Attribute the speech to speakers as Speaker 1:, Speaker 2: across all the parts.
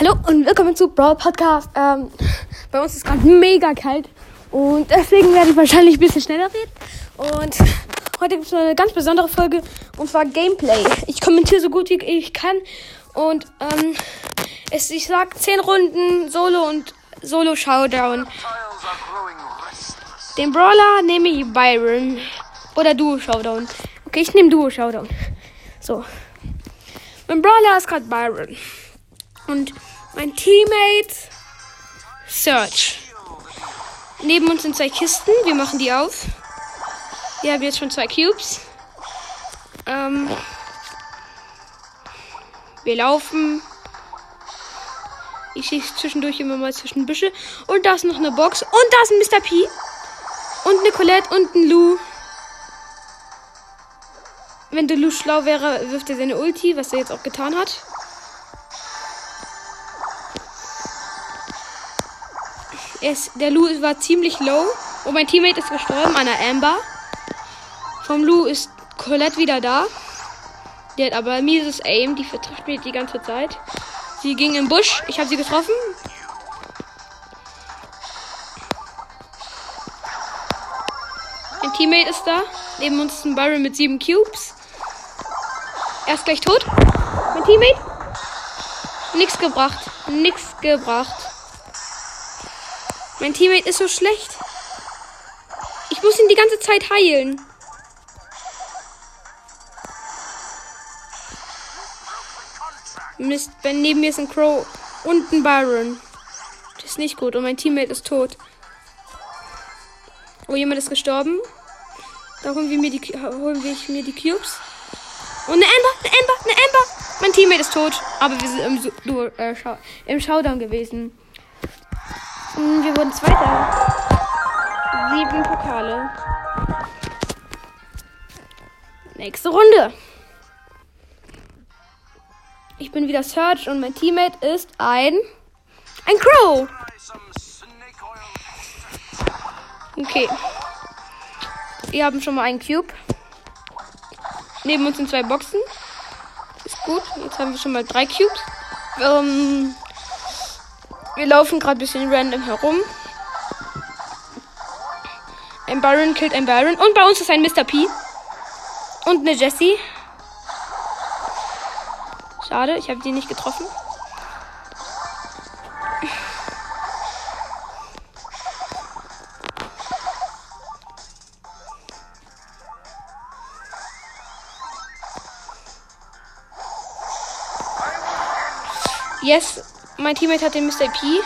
Speaker 1: Hallo und willkommen zu Brawl Podcast. Ähm, bei uns ist gerade mega kalt und deswegen werde ich wahrscheinlich ein bisschen schneller reden. Und heute gibt es eine ganz besondere Folge und zwar Gameplay. Ich kommentiere so gut wie ich kann und ähm, es, ich sag 10 Runden Solo und Solo Showdown. Den Brawler nehme ich Byron oder Duo Showdown. Okay, ich nehme Duo Showdown. So. Mein Brawler ist gerade Byron. Und mein Teammate Search. Neben uns sind zwei Kisten. Wir machen die auf. Wir haben jetzt schon zwei Cubes. Ähm, wir laufen. Ich schieße zwischendurch immer mal zwischen Büsche. Und da ist noch eine Box. Und da ist ein Mr. P. Und eine Colette und ein Lou. Wenn der Lou schlau wäre, wirft er seine Ulti, was er jetzt auch getan hat. Es, der Lou war ziemlich low. Und mein Teammate ist gestorben an der Amber. Vom Lou ist Colette wieder da. Die hat aber mieses Aim. Die vertrifft mich die ganze Zeit. Sie ging im Busch. Ich habe sie getroffen. Mein Teammate ist da. Neben uns ist ein Byron mit sieben Cubes. Er ist gleich tot. Mein Teammate. Nix gebracht. Nix gebracht. Mein Teammate ist so schlecht. Ich muss ihn die ganze Zeit heilen. Mist, neben mir ist ein Crow und ein Byron. Das ist nicht gut und mein Teammate ist tot. Oh, jemand ist gestorben. Da holen wir mir die, holen wir mir die Cubes. Und eine Amber, eine Amber, eine Amber. Mein Teammate ist tot, aber wir sind im, du, äh, im Showdown gewesen. Hm, wir wurden Zweiter. Sieben Pokale. Nächste Runde. Ich bin wieder Search und mein Teammate ist ein. Ein Crow. Okay. Wir haben schon mal einen Cube. Neben uns sind zwei Boxen. Ist gut. Jetzt haben wir schon mal drei Cubes. Ähm, wir laufen gerade ein bisschen random herum. Ein Byron killt ein Byron. Und bei uns ist ein Mr. P. Und eine Jessie. Schade, ich habe die nicht getroffen. Yes, mein Teammate hat den Mr. P.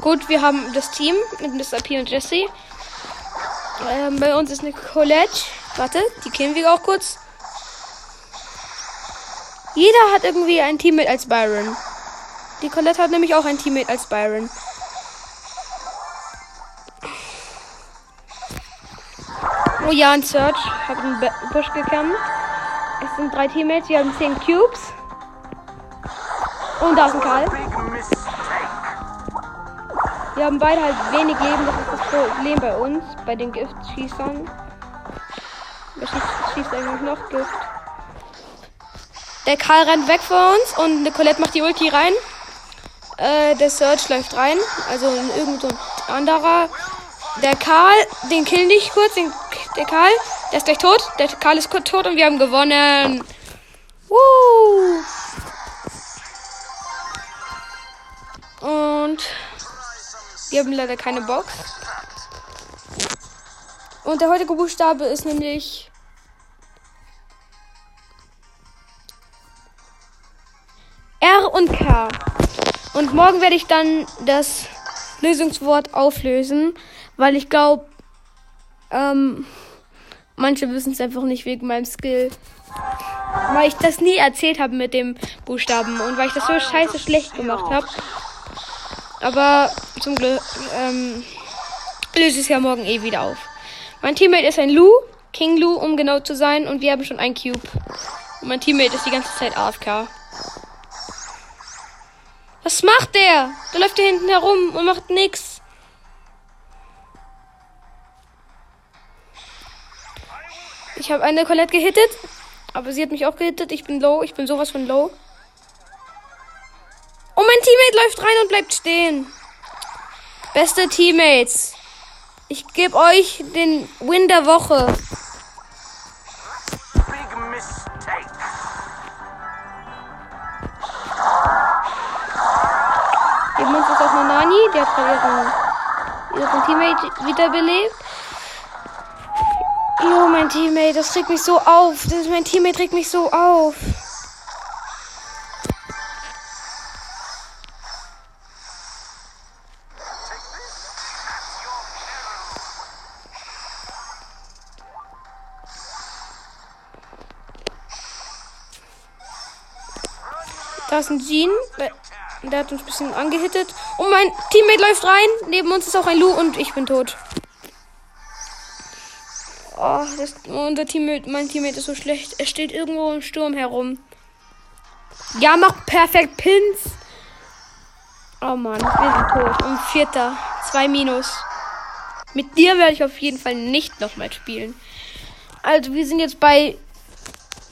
Speaker 1: Gut, wir haben das Team mit Mr. P und Jesse. Ähm, bei uns ist eine Colette. Warte, die kennen wir auch kurz. Jeder hat irgendwie ein Teammate als Byron. Die Colette hat nämlich auch ein Teammate als Byron. Oh ja, ein Search. Hat einen Busch gekämpft. Es sind drei Teammates. Wir haben zehn Cubes. Und da ist ein Karl. Wir haben beide halt wenig Leben. Das ist das Problem bei uns. Bei den Giftschießern. Wer schießt, schießt eigentlich noch Gift? Der Karl rennt weg von uns und Nicolette macht die Ulti rein. Äh, der Search läuft rein. Also irgend so ein anderer. Der Karl, den killen ich kurz. Den der Karl, der ist gleich tot. Der Karl ist tot und wir haben gewonnen. Woo! Und wir haben leider keine Box. Und der heutige Buchstabe ist nämlich R und K. Und morgen werde ich dann das Lösungswort auflösen, weil ich glaube, ähm, Manche wissen es einfach nicht wegen meinem Skill. Weil ich das nie erzählt habe mit dem Buchstaben und weil ich das so scheiße schlecht gemacht habe. Aber zum Glück ähm, löse ich es ja morgen eh wieder auf. Mein Teammate ist ein Lu, King Lu, um genau zu sein, und wir haben schon ein Cube. Und mein Teammate ist die ganze Zeit AFK. Was macht der? Der läuft hier hinten herum und macht nichts. Ich habe eine Colette gehittet. Aber sie hat mich auch gehittet. Ich bin low. Ich bin sowas von low. Oh, mein Teammate läuft rein und bleibt stehen. Beste Teammates. Ich gebe euch den Win der Woche. Big mistake. Neben uns ist auch noch Nani, der hat gerade ihren, ihren Teammate wiederbelebt. Jo, mein Teammate, das regt mich so auf. Das, mein Teammate regt mich so auf. Da ist ein Jean. Der hat uns ein bisschen angehittet. Und mein Teammate läuft rein. Neben uns ist auch ein Lu und ich bin tot. Oh, das, unser Teammate, mein Teammate ist so schlecht. Er steht irgendwo im Sturm herum. Ja, mach perfekt Pins. Oh Mann, wir sind tot. Und vierter. Zwei Minus. Mit dir werde ich auf jeden Fall nicht nochmal spielen. Also, wir sind jetzt bei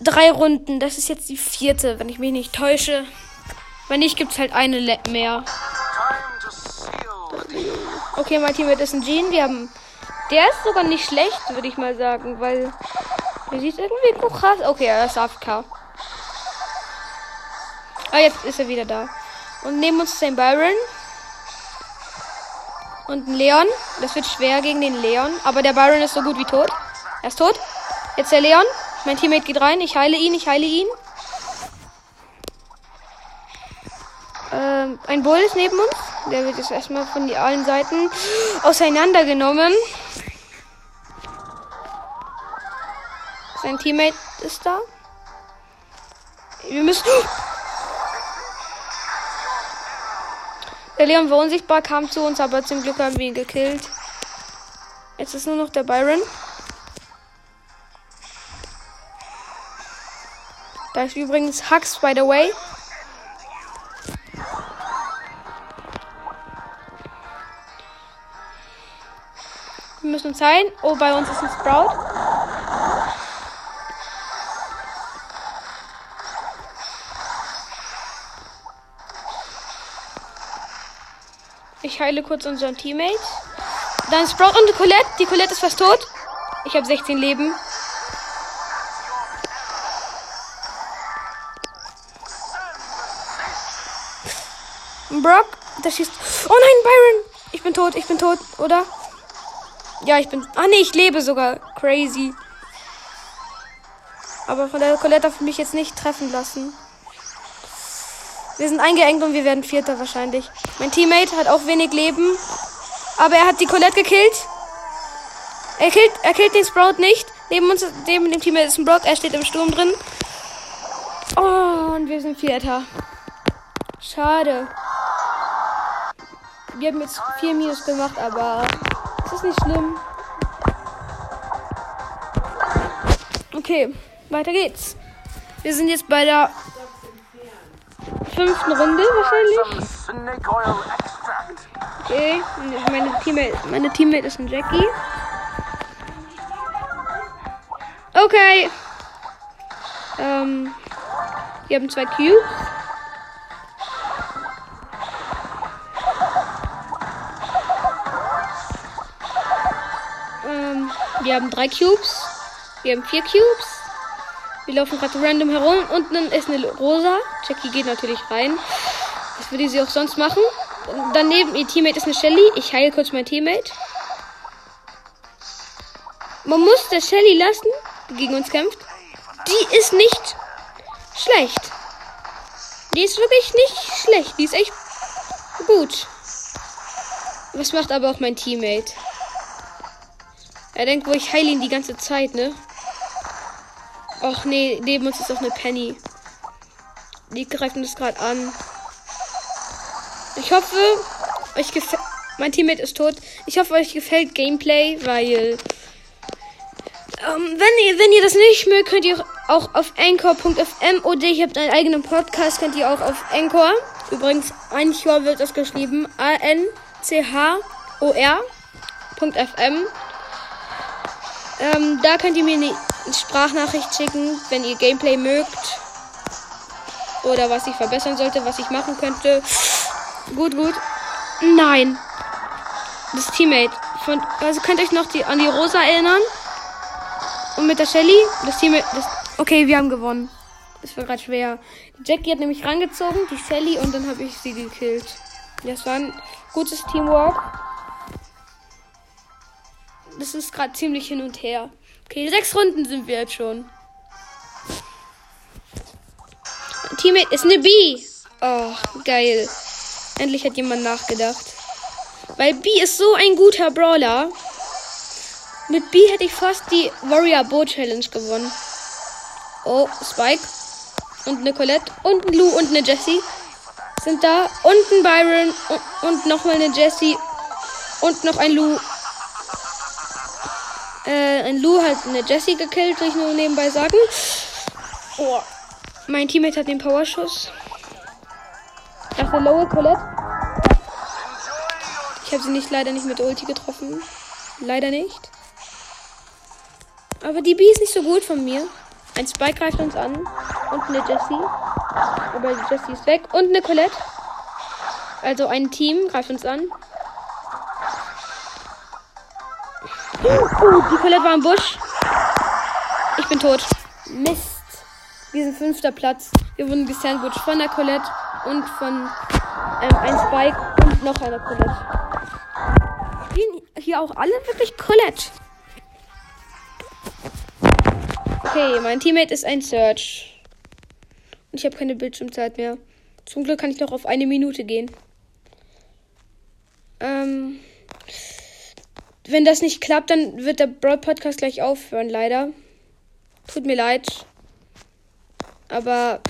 Speaker 1: drei Runden. Das ist jetzt die vierte, wenn ich mich nicht täusche. Wenn nicht, gibt es halt eine mehr. Okay, mein Team ist ein Jean. Wir haben. Der ist sogar nicht schlecht, würde ich mal sagen, weil. Der sieht irgendwie so krass. Okay, er ist AFK. Ah, jetzt ist er wieder da. Und neben uns ein Byron. Und ein Leon. Das wird schwer gegen den Leon. Aber der Byron ist so gut wie tot. Er ist tot. Jetzt der Leon. Mein Teammate geht rein. Ich heile ihn, ich heile ihn. Ähm, ein Bull ist neben uns. Der wird jetzt erstmal von die allen Seiten auseinandergenommen. Sein Teammate ist da. Wir müssen. Der Leon war unsichtbar, kam zu uns, aber zum Glück haben wir ihn gekillt. Jetzt ist nur noch der Byron. Da ist übrigens Hux, by the way. Wir müssen uns heilen. Oh, bei uns ist ein Sprout. Ich heile kurz unseren Teammate. Dann Sprout und die Colette. Die Colette ist fast tot. Ich habe 16 Leben. Brock, der schießt. Oh nein, Byron! Ich bin tot, ich bin tot, oder? Ja, ich bin. Ah nee, ich lebe sogar. Crazy. Aber von der Colette darf ich mich jetzt nicht treffen lassen. Wir sind eingeengt und wir werden Vierter wahrscheinlich. Mein Teammate hat auch wenig Leben. Aber er hat die Colette gekillt. Er killt, er killt den Sprout nicht. Neben uns, neben dem Teammate ist ein Brock. Er steht im Sturm drin. Oh, und wir sind Vierter. Schade. Wir haben jetzt vier Minus gemacht, aber nicht schlimm. Okay, weiter geht's. Wir sind jetzt bei der fünften Runde wahrscheinlich. Okay, meine Teammate, meine Teammate ist ein Jackie. Okay. Ähm, wir haben zwei Cubes. Wir haben drei Cubes. Wir haben vier Cubes. Wir laufen gerade random herum. Unten ist eine Rosa. Jackie geht natürlich rein. Das würde sie auch sonst machen. Daneben ihr Teammate ist eine Shelly. Ich heile kurz mein Teammate. Man muss der Shelly lassen, die gegen uns kämpft. Die ist nicht schlecht. Die ist wirklich nicht schlecht. Die ist echt gut. Was macht aber auch mein Teammate? Er denkt, wo ich heile ihn die ganze Zeit, ne? Och nee, neben uns ist auch eine Penny. Die greift uns gerade an. Ich hoffe, euch gefällt. Mein Teammate ist tot. Ich hoffe, euch gefällt Gameplay, weil. Ähm, wenn, ihr, wenn ihr das nicht mögt, könnt ihr auch auf anchor.fm oder ich habe einen eigenen Podcast, könnt ihr auch auf Anchor. Übrigens, Anchor wird das geschrieben. A-N-C-H-O-R.fm. Ähm, da könnt ihr mir eine Sprachnachricht schicken, wenn ihr Gameplay mögt. Oder was ich verbessern sollte, was ich machen könnte. Gut, gut. Nein. Das Teammate. Von, also könnt ihr euch noch die, an die Rosa erinnern? Und mit der Shelly? Das Teammate. Das, okay, wir haben gewonnen. Das war gerade schwer. Jackie hat nämlich rangezogen, die Shelly, und dann habe ich sie gekillt. Das war ein gutes Teamwork. Das ist gerade ziemlich hin und her. Okay, sechs Runden sind wir jetzt schon. Mein Teammate ist eine B. Oh, geil. Endlich hat jemand nachgedacht. Weil B ist so ein guter Brawler. Mit B hätte ich fast die Warrior Bow Challenge gewonnen. Oh, Spike. Und eine Colette. Und ein Lou und eine Jessie. Sind da. Und ein Byron. Und, und nochmal eine Jessie. Und noch ein Lou. Äh, ein Lou hat eine Jessie gekillt, will ich nur nebenbei sagen. Oh. Mein Teammate hat den Powerschuss. Ach, eine lowe Colette. Ich habe sie nicht leider nicht mit Ulti getroffen. Leider nicht. Aber die B ist nicht so gut von mir. Ein Spike greift uns an. Und eine Jessie. Aber die Jessie ist weg. Und eine Colette. Also ein Team greift uns an. Oh, die Colette war im Busch. Ich bin tot. Mist. Wir sind fünfter Platz. Wir wurden gesandwiched von der Colette und von ähm, ein Spike und noch einer Colette. Spielen hier auch alle wirklich Colette. Okay, mein Teammate ist ein Search. Und ich habe keine Bildschirmzeit mehr. Zum Glück kann ich noch auf eine Minute gehen. Ähm, wenn das nicht klappt, dann wird der Broad Podcast gleich aufhören, leider. Tut mir leid. Aber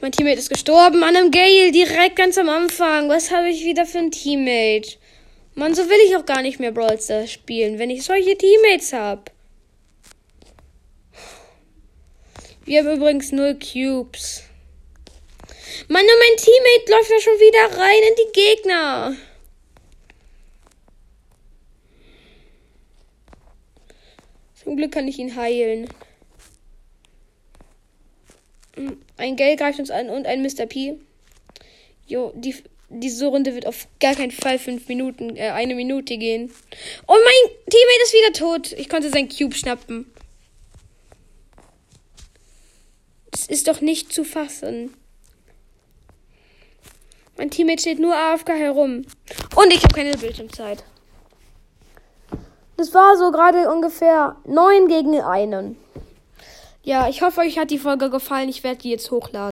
Speaker 1: mein Teammate ist gestorben an einem Gale direkt ganz am Anfang. Was habe ich wieder für ein Teammate? Mann, so will ich auch gar nicht mehr Brawl Stars spielen, wenn ich solche Teammates habe. Wir haben übrigens null Cubes. Mann, und mein Teammate läuft da schon wieder rein in die Gegner. Zum Glück kann ich ihn heilen. Ein Gale greift uns an und ein Mr. P. Jo, die, diese Runde wird auf gar keinen Fall fünf Minuten, äh, eine Minute gehen. Oh, mein Teammate ist wieder tot. Ich konnte sein Cube schnappen. Das ist doch nicht zu fassen. Mein Teammate steht nur AFK herum. Und ich habe keine Bildschirmzeit. Das war so gerade ungefähr neun gegen einen. Ja, ich hoffe, euch hat die Folge gefallen. Ich werde die jetzt hochladen.